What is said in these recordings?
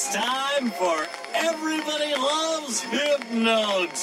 It's time for Everybody Loves Hypnotoad.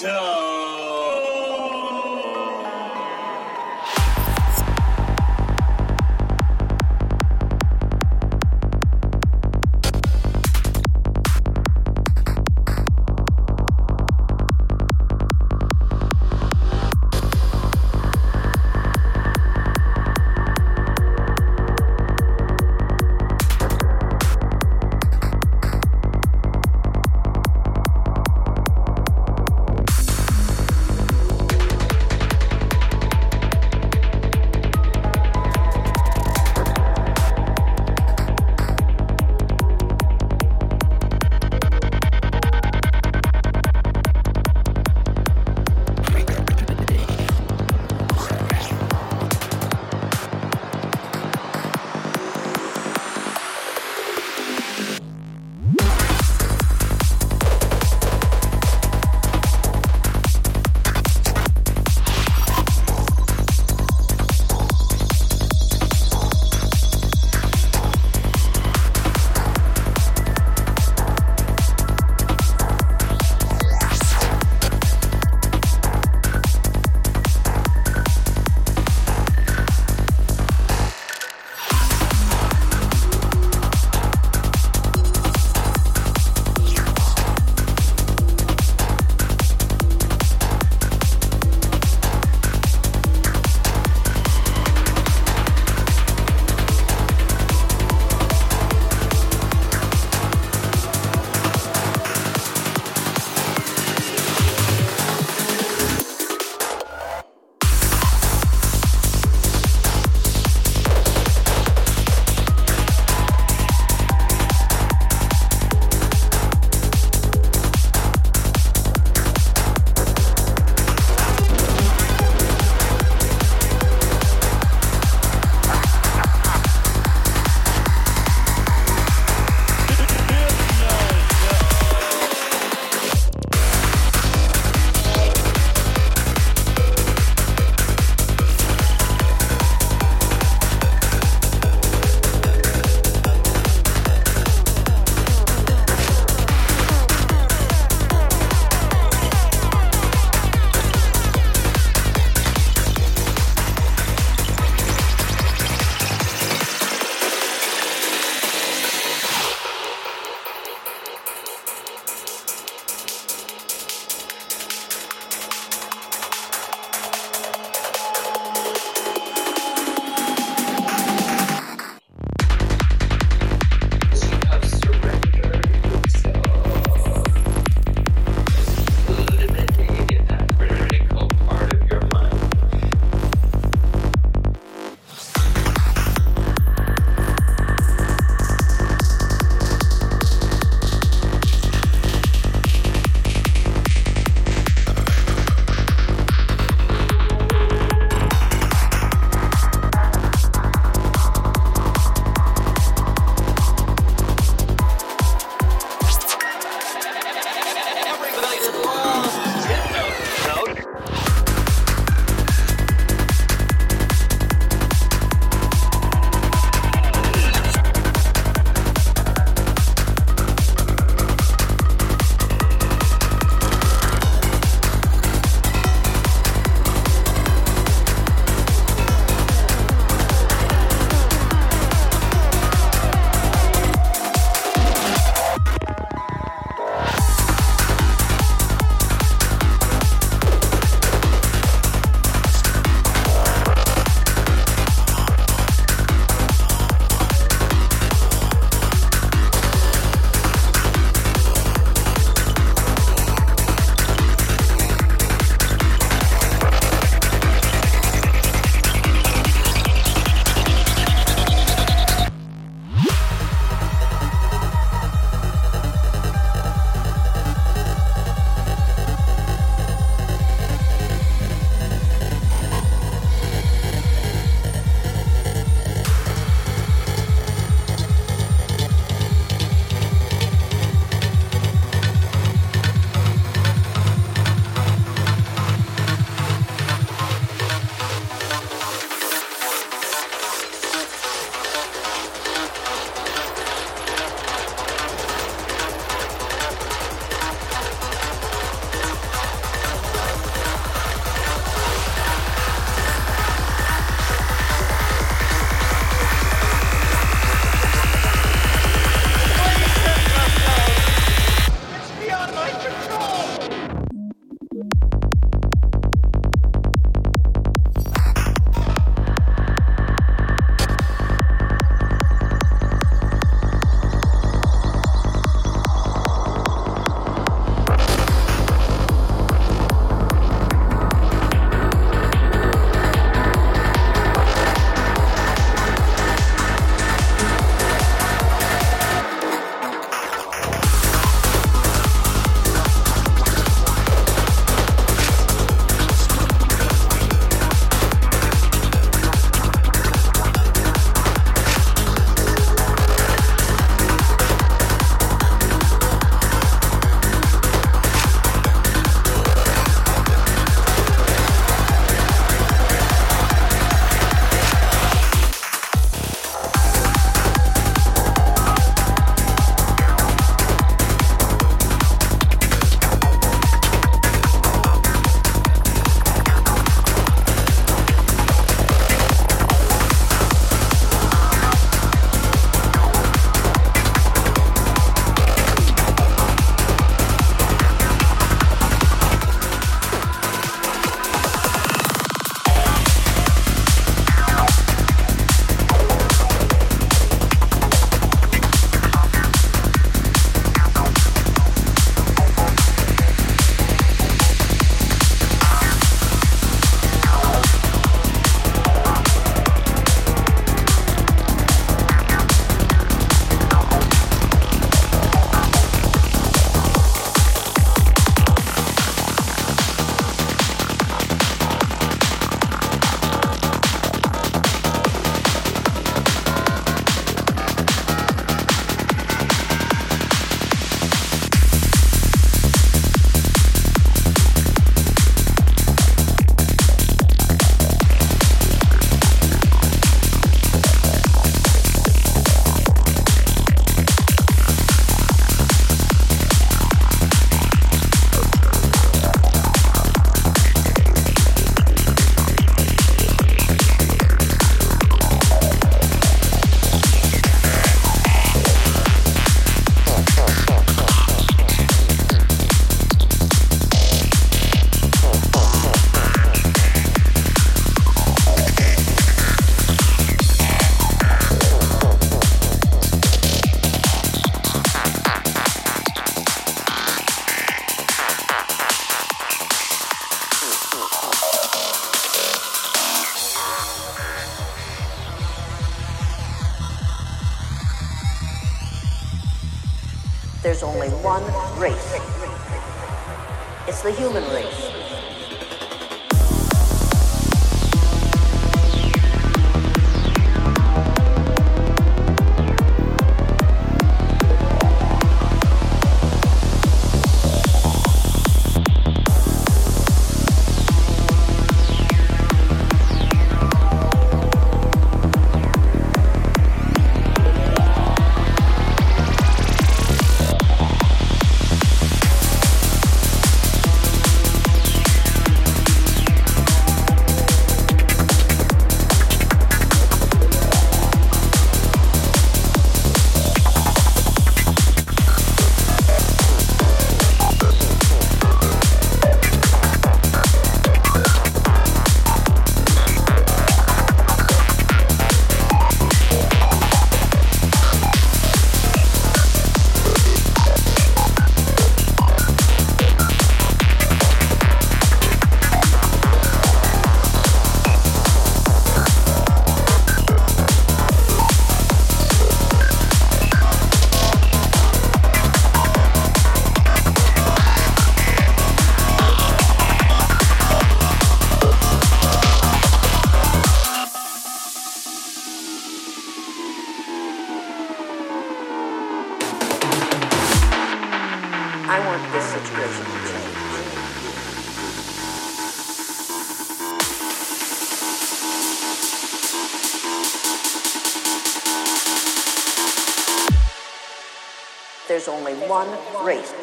There's only one race.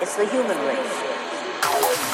It's the human race.